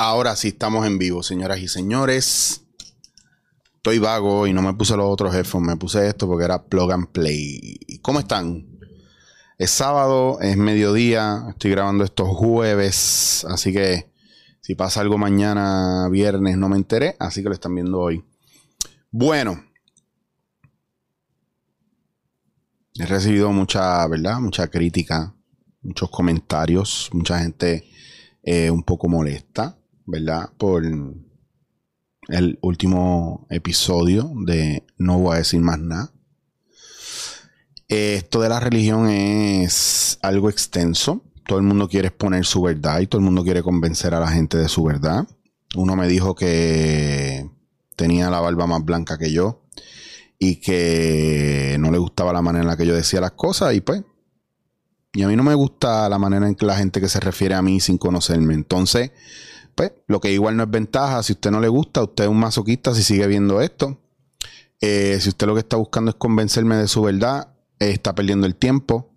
Ahora sí estamos en vivo, señoras y señores. Estoy vago y no me puse los otros headphones, me puse esto porque era plug and play. ¿Cómo están? Es sábado, es mediodía, estoy grabando estos jueves, así que si pasa algo mañana, viernes, no me enteré, así que lo están viendo hoy. Bueno, he recibido mucha, ¿verdad? Mucha crítica, muchos comentarios, mucha gente eh, un poco molesta, ¿verdad? Por el último episodio de No voy a decir más nada. Esto de la religión es algo extenso. Todo el mundo quiere exponer su verdad y todo el mundo quiere convencer a la gente de su verdad. Uno me dijo que tenía la barba más blanca que yo y que no le gustaba la manera en la que yo decía las cosas y pues y a mí no me gusta la manera en que la gente que se refiere a mí sin conocerme. Entonces, pues, lo que igual no es ventaja. Si usted no le gusta, usted es un masoquista si sigue viendo esto. Eh, si usted lo que está buscando es convencerme de su verdad, está perdiendo el tiempo.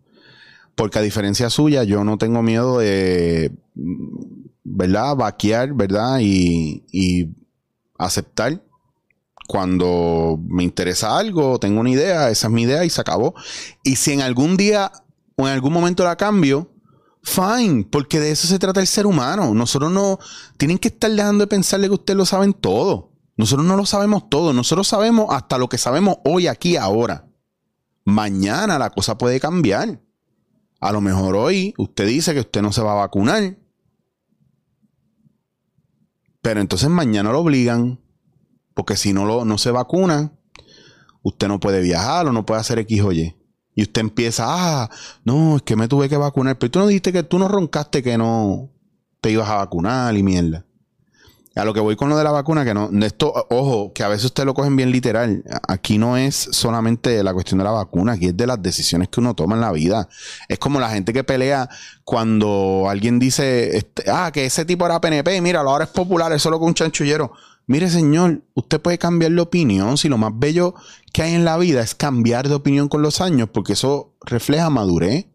Porque a diferencia suya, yo no tengo miedo de, ¿verdad? Vaquear, ¿verdad? Y, y aceptar cuando me interesa algo, tengo una idea, esa es mi idea y se acabó. Y si en algún día o en algún momento la cambio, fine, porque de eso se trata el ser humano. Nosotros no tienen que estar dejando de pensarle que ustedes lo saben todo. Nosotros no lo sabemos todo. Nosotros sabemos hasta lo que sabemos hoy, aquí, ahora. Mañana la cosa puede cambiar. A lo mejor hoy usted dice que usted no se va a vacunar. Pero entonces mañana lo obligan. Porque si no, lo, no se vacuna, usted no puede viajar o no puede hacer X o Y. Y usted empieza, ah, no, es que me tuve que vacunar. Pero tú no dijiste que tú no roncaste que no te ibas a vacunar y mierda. A lo que voy con lo de la vacuna, que no, esto, ojo, que a veces ustedes lo cogen bien literal. Aquí no es solamente la cuestión de la vacuna, aquí es de las decisiones que uno toma en la vida. Es como la gente que pelea cuando alguien dice, este, ah, que ese tipo era PNP, mira, ahora es popular, es solo con un chanchullero. Mire, señor, usted puede cambiar de opinión si lo más bello que hay en la vida es cambiar de opinión con los años, porque eso refleja madurez.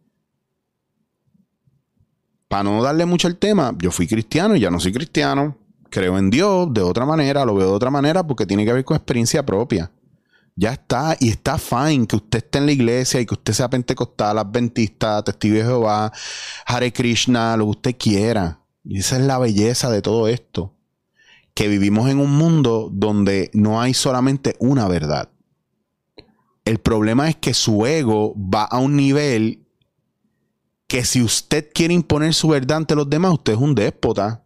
Para no darle mucho el tema, yo fui cristiano y ya no soy cristiano. Creo en Dios de otra manera, lo veo de otra manera porque tiene que ver con experiencia propia. Ya está, y está fine que usted esté en la iglesia y que usted sea pentecostal, adventista, testigo de Jehová, Hare Krishna, lo que usted quiera. Y esa es la belleza de todo esto que vivimos en un mundo donde no hay solamente una verdad. El problema es que su ego va a un nivel que si usted quiere imponer su verdad ante los demás, usted es un déspota.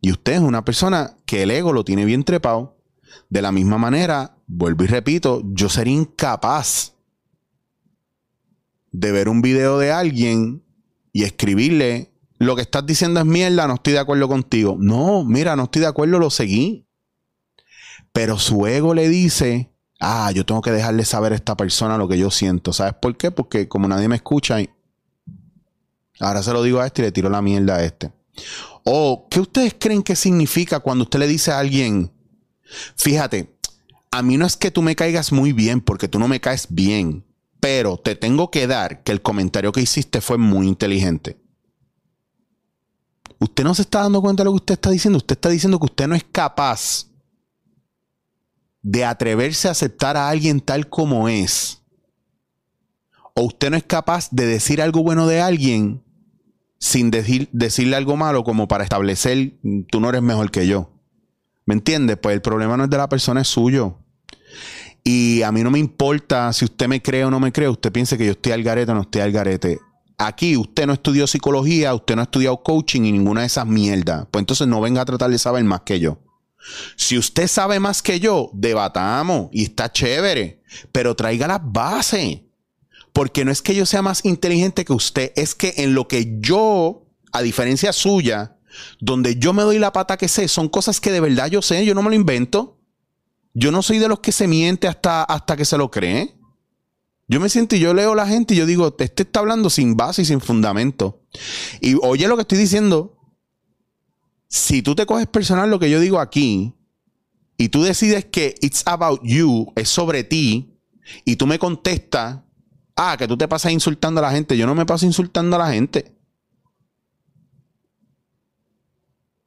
Y usted es una persona que el ego lo tiene bien trepado. De la misma manera, vuelvo y repito, yo sería incapaz de ver un video de alguien y escribirle lo que estás diciendo es mierda, no estoy de acuerdo contigo. No, mira, no estoy de acuerdo, lo seguí. Pero su ego le dice, ah, yo tengo que dejarle saber a esta persona lo que yo siento. ¿Sabes por qué? Porque como nadie me escucha, ahora se lo digo a este y le tiro la mierda a este. O, ¿qué ustedes creen que significa cuando usted le dice a alguien, fíjate, a mí no es que tú me caigas muy bien, porque tú no me caes bien, pero te tengo que dar que el comentario que hiciste fue muy inteligente usted no se está dando cuenta de lo que usted está diciendo. Usted está diciendo que usted no es capaz de atreverse a aceptar a alguien tal como es. O usted no es capaz de decir algo bueno de alguien sin decir, decirle algo malo como para establecer tú no eres mejor que yo. ¿Me entiende? Pues el problema no es de la persona, es suyo. Y a mí no me importa si usted me cree o no me cree. Usted piense que yo estoy al garete o no estoy al garete aquí usted no estudió psicología, usted no ha estudiado coaching y ninguna de esas mierdas. Pues entonces no venga a tratar de saber más que yo. Si usted sabe más que yo, debatamos y está chévere, pero traiga las bases. Porque no es que yo sea más inteligente que usted, es que en lo que yo, a diferencia suya, donde yo me doy la pata que sé, son cosas que de verdad yo sé, yo no me lo invento. Yo no soy de los que se miente hasta, hasta que se lo cree. Yo me siento y yo leo a la gente y yo digo, este está hablando sin base y sin fundamento. Y oye lo que estoy diciendo. Si tú te coges personal lo que yo digo aquí y tú decides que it's about you, es sobre ti, y tú me contestas, ah, que tú te pasas insultando a la gente, yo no me paso insultando a la gente.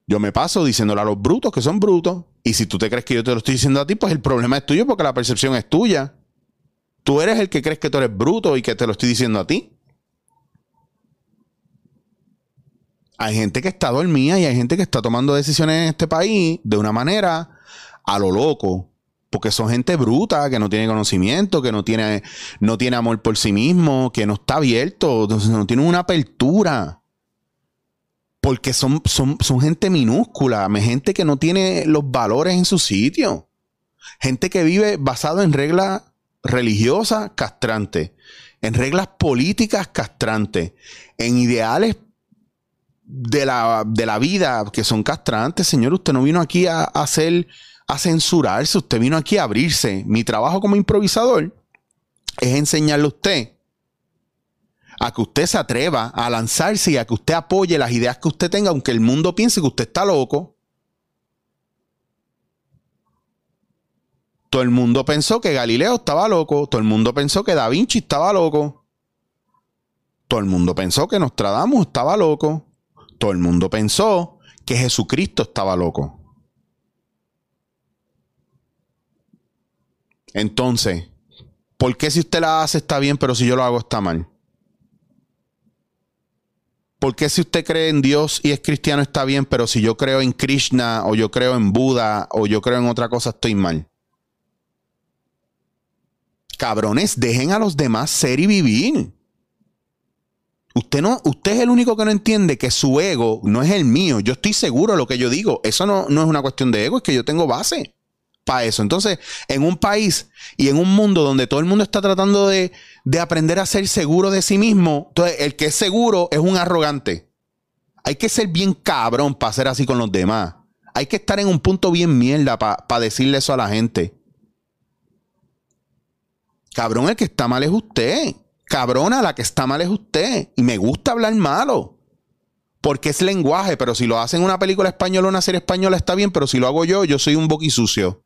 Yo me paso diciéndole a los brutos que son brutos. Y si tú te crees que yo te lo estoy diciendo a ti, pues el problema es tuyo porque la percepción es tuya. Tú eres el que crees que tú eres bruto y que te lo estoy diciendo a ti. Hay gente que está dormida y hay gente que está tomando decisiones en este país de una manera a lo loco. Porque son gente bruta, que no tiene conocimiento, que no tiene, no tiene amor por sí mismo, que no está abierto, no tiene una apertura. Porque son, son, son gente minúscula, gente que no tiene los valores en su sitio. Gente que vive basado en reglas religiosas castrantes, en reglas políticas castrantes, en ideales de la, de la vida que son castrantes. Señor, usted no vino aquí a, hacer, a censurarse, usted vino aquí a abrirse. Mi trabajo como improvisador es enseñarle a usted a que usted se atreva a lanzarse y a que usted apoye las ideas que usted tenga, aunque el mundo piense que usted está loco. Todo el mundo pensó que Galileo estaba loco, todo el mundo pensó que Da Vinci estaba loco, todo el mundo pensó que Nostradamus estaba loco, todo el mundo pensó que Jesucristo estaba loco. Entonces, ¿por qué si usted la hace está bien, pero si yo lo hago está mal? ¿Por qué si usted cree en Dios y es cristiano está bien, pero si yo creo en Krishna o yo creo en Buda o yo creo en otra cosa estoy mal? Cabrones, dejen a los demás ser y vivir. Usted no, usted es el único que no entiende que su ego no es el mío. Yo estoy seguro de lo que yo digo. Eso no, no es una cuestión de ego, es que yo tengo base para eso. Entonces, en un país y en un mundo donde todo el mundo está tratando de, de aprender a ser seguro de sí mismo, entonces el que es seguro es un arrogante. Hay que ser bien cabrón para ser así con los demás. Hay que estar en un punto bien mierda para decirle eso a la gente. Cabrón, el que está mal es usted. Cabrona, la que está mal es usted. Y me gusta hablar malo. Porque es lenguaje, pero si lo hacen una película española o una serie española está bien, pero si lo hago yo, yo soy un boquisucio.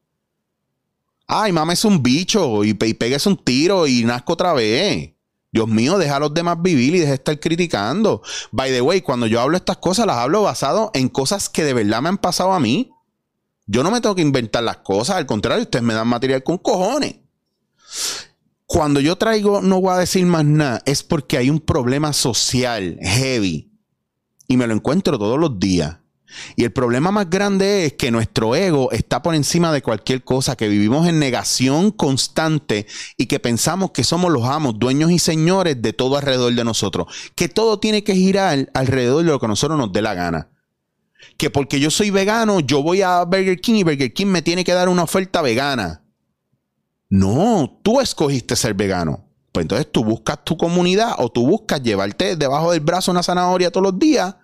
Ay, mames un bicho y, y pegues un tiro y nazco otra vez. Dios mío, deja a los demás vivir y deja de estar criticando. By the way, cuando yo hablo estas cosas, las hablo basado en cosas que de verdad me han pasado a mí. Yo no me tengo que inventar las cosas, al contrario, ustedes me dan material con cojones. Cuando yo traigo no voy a decir más nada, es porque hay un problema social heavy y me lo encuentro todos los días. Y el problema más grande es que nuestro ego está por encima de cualquier cosa, que vivimos en negación constante y que pensamos que somos los amos, dueños y señores de todo alrededor de nosotros. Que todo tiene que girar alrededor de lo que a nosotros nos dé la gana. Que porque yo soy vegano, yo voy a Burger King y Burger King me tiene que dar una oferta vegana. No, tú escogiste ser vegano. Pues entonces tú buscas tu comunidad o tú buscas llevarte debajo del brazo una zanahoria todos los días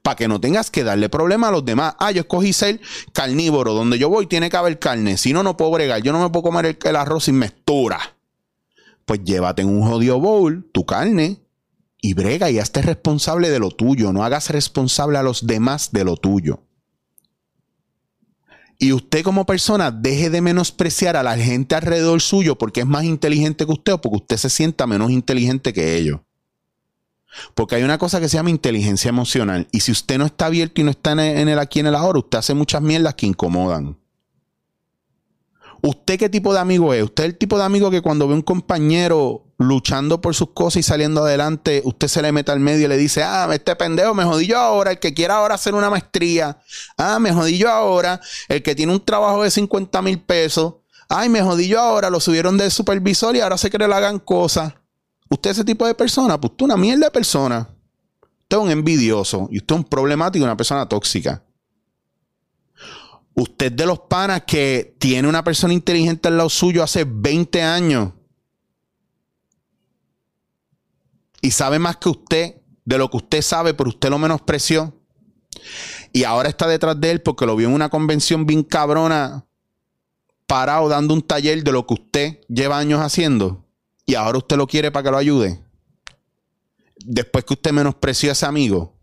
para que no tengas que darle problema a los demás. Ah, yo escogí ser carnívoro. Donde yo voy tiene que haber carne. Si no, no puedo bregar. Yo no me puedo comer el, arroz sin mezcla. Pues llévate en un jodido bowl tu carne y brega y hazte responsable de lo tuyo. No hagas responsable a los demás de lo tuyo. Y usted como persona deje de menospreciar a la gente alrededor suyo porque es más inteligente que usted o porque usted se sienta menos inteligente que ellos. Porque hay una cosa que se llama inteligencia emocional. Y si usted no está abierto y no está en el, aquí en el ahora, usted hace muchas mierdas que incomodan. ¿Usted qué tipo de amigo es? ¿Usted es el tipo de amigo que cuando ve un compañero luchando por sus cosas y saliendo adelante, usted se le mete al medio y le dice, ah, este pendejo me jodí yo ahora, el que quiera ahora hacer una maestría, ah, me jodí yo ahora, el que tiene un trabajo de 50 mil pesos, ay, me jodí yo ahora, lo subieron de supervisor y ahora se cree le hagan cosas. Usted ese tipo de persona, pues usted una mierda de persona. Usted es un envidioso y usted es un problemático, una persona tóxica. Usted de los panas que tiene una persona inteligente al lado suyo hace 20 años y sabe más que usted de lo que usted sabe, pero usted lo menospreció. Y ahora está detrás de él porque lo vio en una convención bien cabrona, parado dando un taller de lo que usted lleva años haciendo. Y ahora usted lo quiere para que lo ayude. Después que usted menospreció a ese amigo.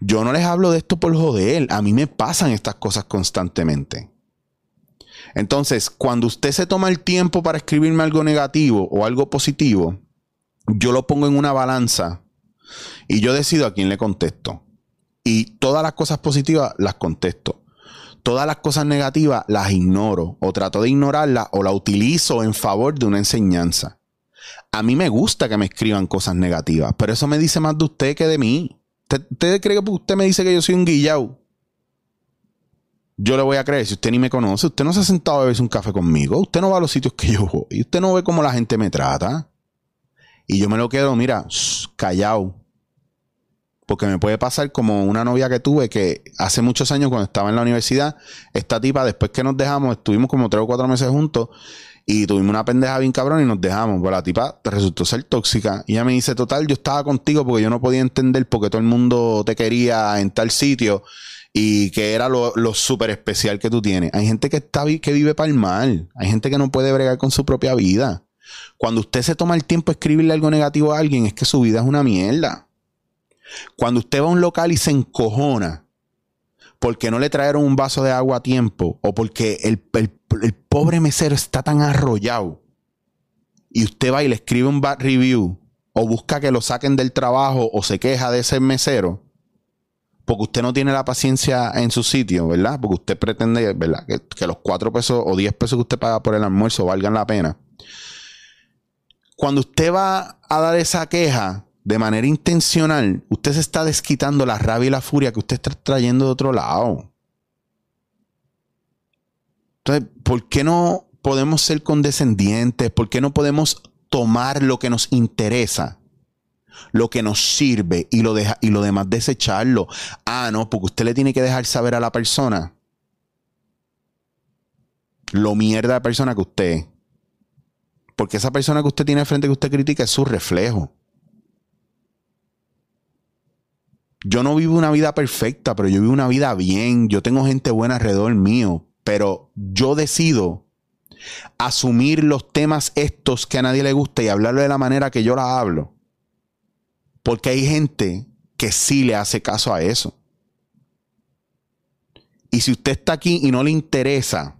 Yo no les hablo de esto por joder. A mí me pasan estas cosas constantemente. Entonces, cuando usted se toma el tiempo para escribirme algo negativo o algo positivo, yo lo pongo en una balanza y yo decido a quién le contesto. Y todas las cosas positivas las contesto. Todas las cosas negativas las ignoro o trato de ignorarlas o la utilizo en favor de una enseñanza. A mí me gusta que me escriban cosas negativas, pero eso me dice más de usted que de mí. ¿Usted, cree que usted me dice que yo soy un guillau? Yo le voy a creer si usted ni me conoce. Usted no se ha sentado a beberse un café conmigo. Usted no va a los sitios que yo voy. Usted no ve cómo la gente me trata. Y yo me lo quedo, mira, callado. Porque me puede pasar como una novia que tuve que hace muchos años cuando estaba en la universidad, esta tipa, después que nos dejamos, estuvimos como tres o cuatro meses juntos y tuvimos una pendeja bien cabrón y nos dejamos. Pues la tipa resultó ser tóxica. Y ella me dice, total, yo estaba contigo porque yo no podía entender por qué todo el mundo te quería en tal sitio y que era lo, súper especial que tú tienes. Hay gente que, está, que vive para el mal. Hay gente que no puede bregar con su propia vida. Cuando usted se toma el tiempo de escribirle algo negativo a alguien, es que su vida es una mierda. Cuando usted va a un local y se encojona porque no le trajeron un vaso de agua a tiempo o porque el, pobre mesero está tan arrollado y usted va y le escribe un bad review o busca que lo saquen del trabajo o se queja de ese mesero porque usted no tiene la paciencia en su sitio, ¿verdad? Porque usted pretende, ¿verdad? Que, que los cuatro pesos o diez pesos que usted paga por el almuerzo valgan la pena. Cuando usted va a dar esa queja, de manera intencional, usted se está desquitando la rabia y la furia que usted está trayendo de otro lado. Entonces, ¿por qué no podemos ser condescendientes? ¿Por qué no podemos tomar lo que nos interesa? Lo que nos sirve y lo, demás desecharlo. Ah, no, porque usted le tiene que dejar saber a la persona lo mierda de persona que usted es. Porque esa persona que usted tiene frente que usted critica es su reflejo. Yo no vivo una vida perfecta, pero yo vivo una vida bien. Yo tengo gente buena alrededor mío, pero yo decido asumir los temas estos que a nadie le gusta y hablarlo de la manera que yo la hablo. Porque hay gente que sí le hace caso a eso. Y si usted está aquí y no le interesa,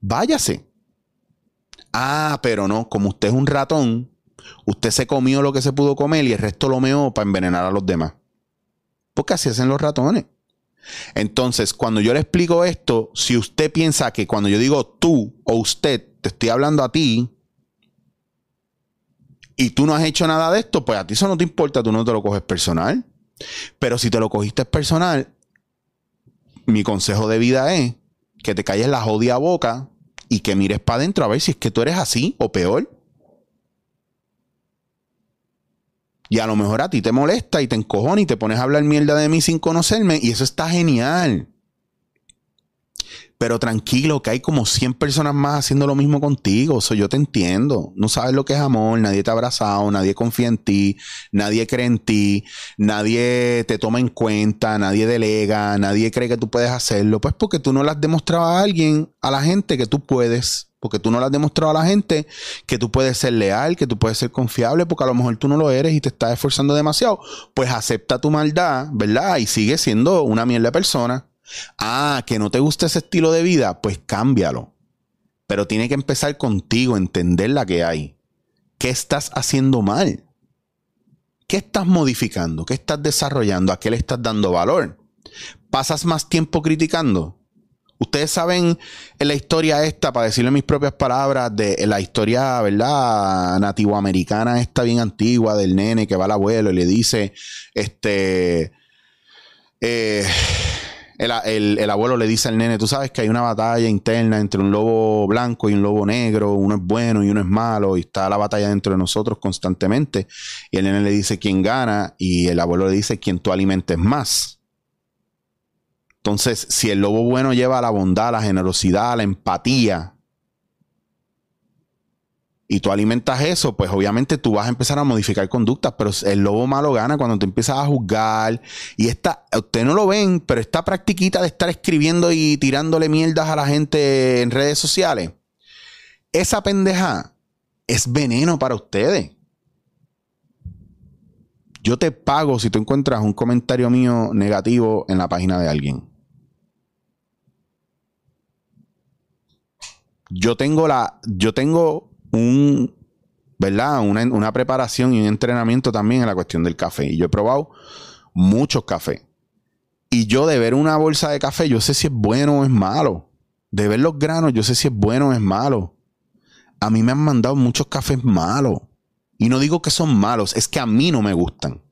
váyase. Ah, pero no, como usted es un ratón, Usted se comió lo que se pudo comer y el resto lo meó para envenenar a los demás. Porque así hacen los ratones. Entonces, cuando yo le explico esto, si usted piensa que cuando yo digo tú o usted, te estoy hablando a ti, y tú no has hecho nada de esto, pues a ti eso no te importa, tú no te lo coges personal. Pero si te lo cogiste personal, mi consejo de vida es que te calles la jodida boca y que mires para adentro a ver si es que tú eres así o peor. Y a lo mejor a ti te molesta y te encojona y te pones a hablar mierda de mí sin conocerme y eso está genial. Pero tranquilo, que hay como 100 personas más haciendo lo mismo contigo. Eso yo te entiendo. No sabes lo que es amor, nadie te ha abrazado, nadie confía en ti, nadie cree en ti, nadie te toma en cuenta, nadie delega, nadie cree que tú puedes hacerlo. Pues porque tú no le has demostrado a alguien, a la gente, que tú puedes. Porque tú no le has demostrado a la gente que tú puedes ser leal, que tú puedes ser confiable, porque a lo mejor tú no lo eres y te estás esforzando demasiado. Pues acepta tu maldad, ¿verdad? Y sigue siendo una mierda persona. Ah, que no te gusta ese estilo de vida, pues cámbialo. Pero tiene que empezar contigo, entender la que hay. ¿Qué estás haciendo mal? ¿Qué estás modificando? ¿Qué estás desarrollando? ¿A qué le estás dando valor? ¿Pasas más tiempo criticando? Ustedes saben en la historia esta, para decirle mis propias palabras, de la historia, ¿verdad? Nativoamericana, esta bien antigua, del nene que va al abuelo y le dice, este, eh, el, abuelo le dice al nene, tú sabes que hay una batalla interna entre un lobo blanco y un lobo negro, uno es bueno y uno es malo, y está la batalla dentro de nosotros constantemente. Y el nene le dice quién gana, y el abuelo le dice quién tú alimentes más. Entonces, si el lobo bueno lleva la bondad, la generosidad, la empatía, y tú alimentas eso, pues obviamente tú vas a empezar a modificar conductas, pero el lobo malo gana cuando te empiezas a juzgar. Y esta, ustedes no lo ven, pero esta practiquita de estar escribiendo y tirándole mierdas a la gente en redes sociales, esa pendeja es veneno para ustedes. Yo te pago si tú encuentras un comentario mío negativo en la página de alguien. Yo tengo la. Yo tengo un ¿verdad? Una, una preparación y un entrenamiento también en la cuestión del café. Y yo he probado muchos cafés. Y yo de ver una bolsa de café, yo sé si es bueno o es malo. De ver los granos, yo sé si es bueno o es malo. A mí me han mandado muchos cafés malos. Y no digo que son malos, es que a mí no me gustan.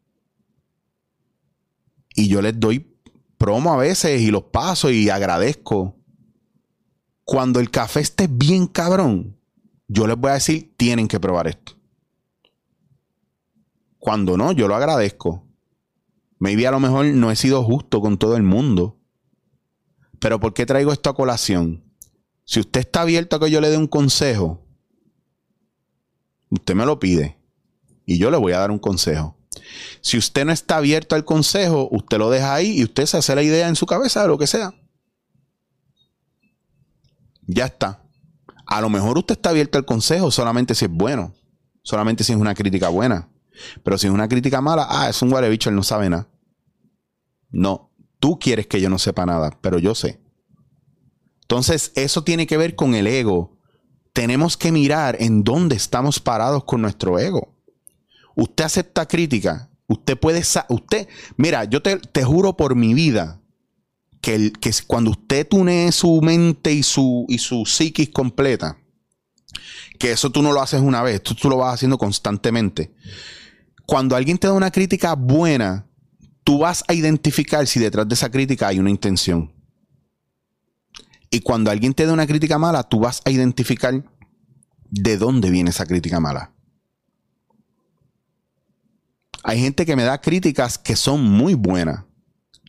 Y yo les doy promo a veces y los paso y agradezco. Cuando el café esté bien cabrón, yo les voy a decir, tienen que probar esto. Cuando no, yo lo agradezco. Maybe a lo mejor no he sido justo con todo el mundo. Pero ¿por qué traigo esto a colación? Si usted está abierto a que yo le dé un consejo, usted me lo pide. Y yo le voy a dar un consejo. Si usted no está abierto al consejo, usted lo deja ahí y usted se hace la idea en su cabeza de lo que sea. Ya está. A lo mejor usted está abierto al consejo solamente si es bueno. Solamente si es una crítica buena. Pero si es una crítica mala, ah, es un guarebicho, él no sabe nada. No, tú quieres que yo no sepa nada, pero yo sé. Entonces, eso tiene que ver con el ego. Tenemos que mirar en dónde estamos parados con nuestro ego. Usted acepta crítica. Usted puede. Usted. Mira, yo te, juro por mi vida que, cuando usted tune su mente y su, y su psiquis completa, que eso tú no lo haces una vez, tú, tú lo vas haciendo constantemente. Cuando alguien te da una crítica buena, tú vas a identificar si detrás de esa crítica hay una intención. Y cuando alguien te da una crítica mala, tú vas a identificar de dónde viene esa crítica mala. Hay gente que me da críticas que son muy buenas.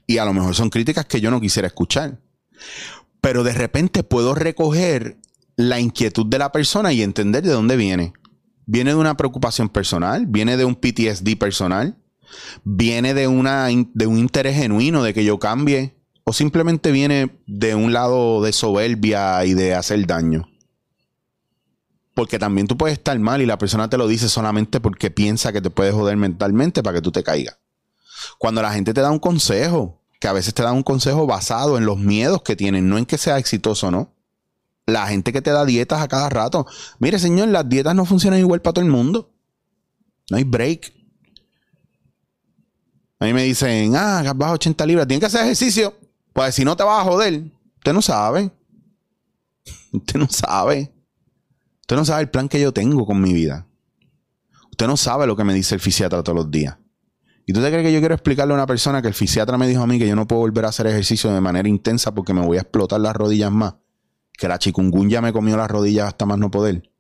Y a lo mejor son críticas que yo no quisiera escuchar. Pero de repente puedo recoger la inquietud de la persona y entender de dónde viene. Viene de una preocupación personal, viene de un PTSD personal, viene de, una, de un interés genuino de que yo cambie o simplemente viene de un lado de soberbia y de hacer daño. Porque también tú puedes estar mal y la persona te lo dice solamente porque piensa que te puede joder mentalmente para que tú te caigas. Cuando la gente te da un consejo, que a veces te da un consejo basado en los miedos que tienen, no en que sea exitoso, ¿no? La gente que te da dietas a cada rato. Mire, señor, las dietas no funcionan igual para todo el mundo. No hay break. A mí me dicen, ah, bajo 80 libras, tienes que hacer ejercicio. Pues si no te vas a joder, usted no sabe. Usted no sabe. Usted no sabe el plan que yo tengo con mi vida. Usted no sabe lo que me dice el fisiatra todos los días. ¿Y tú te crees que yo quiero explicarle a una persona que el fisiatra me dijo a mí que yo no puedo volver a hacer ejercicio de manera intensa porque me voy a explotar las rodillas más? Que la chikungunya me comió las rodillas hasta más no poder.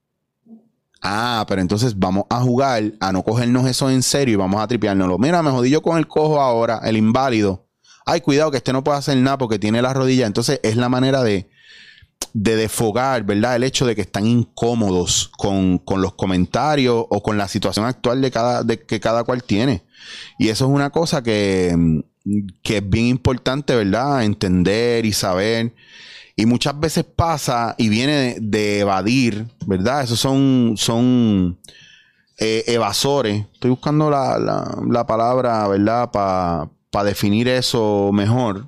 Ah, pero entonces vamos a jugar a no cogernos eso en serio y vamos a tripeárnoslo. Mira, me jodí yo con el cojo ahora, el inválido. Ay, cuidado que este no puede hacer nada porque tiene las rodillas. Entonces es la manera de, de desfogar, ¿verdad? El hecho de que están incómodos con, los comentarios o con la situación actual de cada, de que cada cual tiene. Y eso es una cosa que, que es bien importante, ¿verdad? Entender y saber. Y muchas veces pasa y viene de, evadir, ¿verdad? Esos son, son eh, evasores. Estoy buscando la, la palabra, ¿verdad? Para definir eso mejor.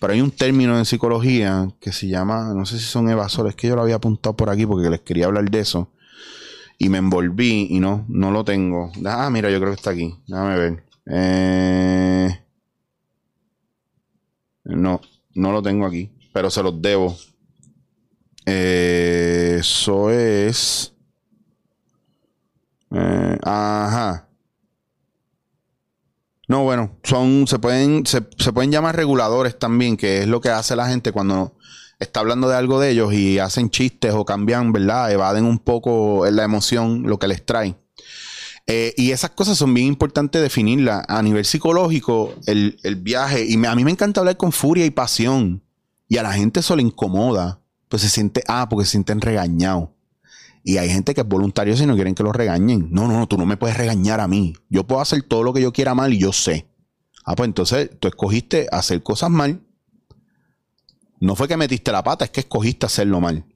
Pero hay un término en psicología que se llama, no sé si son evasores, que yo lo había apuntado por aquí porque les quería hablar de eso. Y me envolví y no, no lo tengo. Ah, mira, yo creo que está aquí. Déjame ver. Eh, no, no lo tengo aquí, pero se los debo. Eh, eso es... Eh, ajá. No, bueno, son, se pueden, se, pueden llamar reguladores también, que es lo que hace la gente cuando está hablando de algo de ellos y hacen chistes o cambian, ¿verdad? Evaden un poco la emoción, lo que les trae. Eh, y esas cosas son bien importantes definirlas. A nivel psicológico, el, viaje, y a mí me encanta hablar con furia y pasión, y a la gente eso le incomoda, pues se siente, ah, porque se sienten regañados. Y hay gente que es voluntario si no quieren que lo regañen. No, no, no, tú no me puedes regañar a mí. Yo puedo hacer todo lo que yo quiera mal y yo sé. Ah, pues entonces tú escogiste hacer cosas mal. No fue que metiste la pata, es que escogiste hacerlo mal.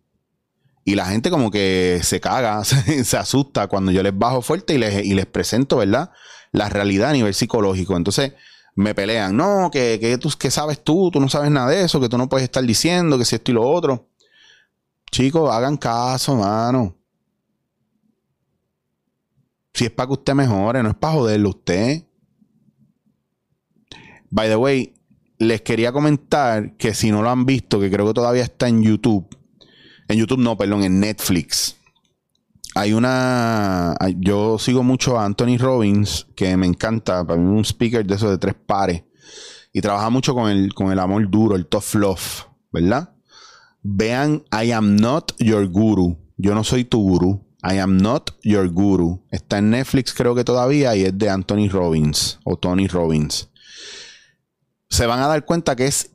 Y la gente como que se caga, se, asusta cuando yo les bajo fuerte y les, y les, presento, ¿verdad? La realidad a nivel psicológico. Entonces me pelean, no, que, que, tú, sabes tú, tú no sabes nada de eso, que tú no puedes estar diciendo que si esto y lo otro. Chicos, hagan caso, mano. Si es para que usted mejore, no es para joderlo usted. By the way, les quería comentar que si no lo han visto, que creo que todavía está en YouTube. En YouTube no, perdón, en Netflix. Hay una. Yo sigo mucho a Anthony Robbins, que me encanta. Para mí, un speaker de esos de tres pares. Y trabaja mucho con el, con el amor duro, el tough love, ¿verdad? Vean I Am Not Your Guru. Yo no soy tu gurú. I Am Not Your Guru. Está en Netflix, creo que todavía, y es de Anthony Robbins o Tony Robbins. Se van a dar cuenta que es.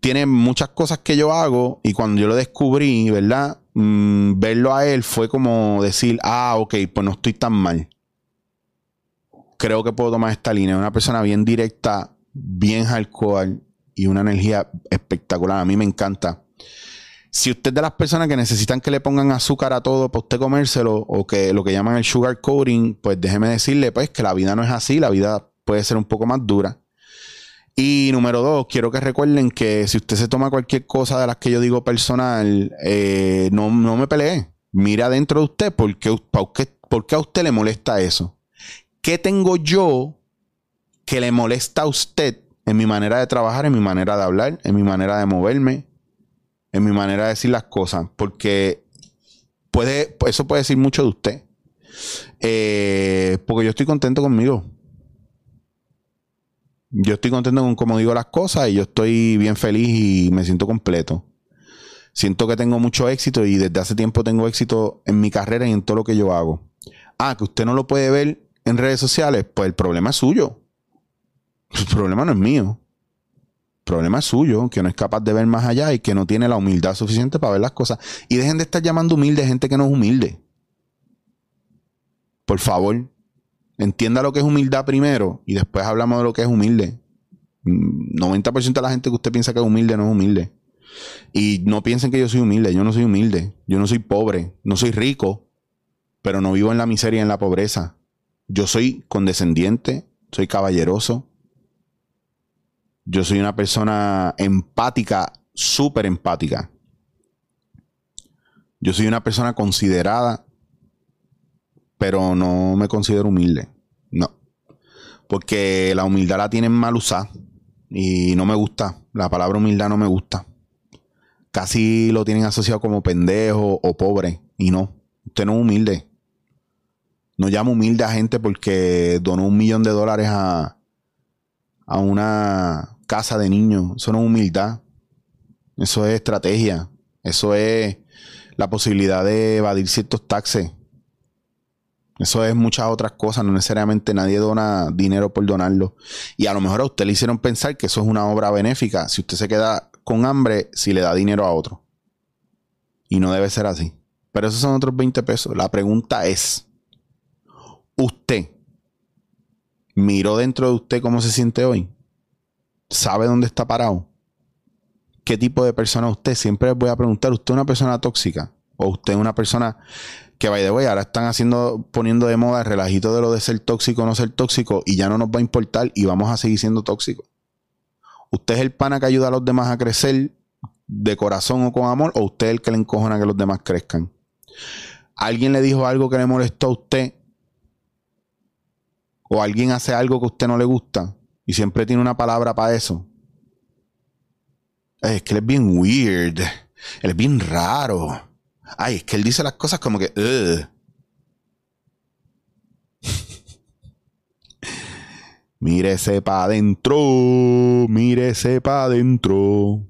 Tiene muchas cosas que yo hago y cuando yo lo descubrí, ¿verdad? Mm, verlo a él fue como decir, ah, ok, pues no estoy tan mal. Creo que puedo tomar esta línea. Una persona bien directa, bien hardcore y una energía espectacular. A mí me encanta si usted es de las personas que necesitan que le pongan azúcar a todo para usted comérselo o que lo que llaman el sugar coating, pues déjeme decirle pues que la vida no es así, la vida puede ser un poco más dura. Y número dos, quiero que recuerden que si usted se toma cualquier cosa de las que yo digo personal, eh, no, me pelee. Mira dentro de usted qué, por qué a usted le molesta eso. ¿Qué tengo yo que le molesta a usted en mi manera de trabajar, en mi manera de hablar, en mi manera de moverme, en mi manera de decir las cosas, porque puede, eso puede decir mucho de usted. Eh, porque yo estoy contento conmigo. Yo estoy contento con cómo digo las cosas y yo estoy bien feliz y me siento completo. Siento que tengo mucho éxito y desde hace tiempo tengo éxito en mi carrera y en todo lo que yo hago. Ah, que usted no lo puede ver en redes sociales, pues el problema es suyo. El problema no es mío problema es suyo, que no es capaz de ver más allá y que no tiene la humildad suficiente para ver las cosas. Y dejen de estar llamando humilde gente que no es humilde. Por favor, entienda lo que es humildad primero y después hablamos de lo que es humilde. 90% de la gente que usted piensa que es humilde no es humilde. Y no piensen que yo soy humilde, yo no soy humilde, yo no soy pobre, no soy rico, pero no vivo en la miseria y en la pobreza. Yo soy condescendiente, soy caballeroso, yo soy una persona empática, súper empática. Yo soy una persona considerada, pero no me considero humilde. No. Porque la humildad la tienen mal usada y no me gusta. La palabra humildad no me gusta. Casi lo tienen asociado como pendejo o pobre. Y no. Usted no es humilde. No llamo humilde a gente porque donó un millón de dólares a, a una casa de niños. Eso no es humildad. Eso es estrategia. Eso es la posibilidad de evadir ciertos taxes. Eso es muchas otras cosas. No necesariamente nadie dona dinero por donarlo. Y a lo mejor a usted le hicieron pensar que eso es una obra benéfica. Si usted se queda con hambre, si le da dinero a otro. Y no debe ser así. Pero esos son otros 20 pesos. La pregunta es, ¿usted miró dentro de usted cómo se siente hoy? Sabe dónde está parado. ¿Qué tipo de persona usted? Siempre les voy a preguntar, ¿usted es una persona tóxica? ¿O usted es una persona que, by the way, ahora están haciendo, poniendo de moda el relajito de lo de ser tóxico o no ser tóxico y ya no nos va a importar y vamos a seguir siendo tóxicos? ¿Usted es el pana que ayuda a los demás a crecer de corazón o con amor? ¿O usted es el que le encojona que los demás crezcan? ¿Alguien le dijo algo que le molestó a usted? ¿O alguien hace algo que a usted no le gusta? Y siempre tiene una palabra para eso. Es que él es bien weird. Él es bien raro. Ay, es que él dice las cosas como que. mírese para adentro. Mírese para adentro.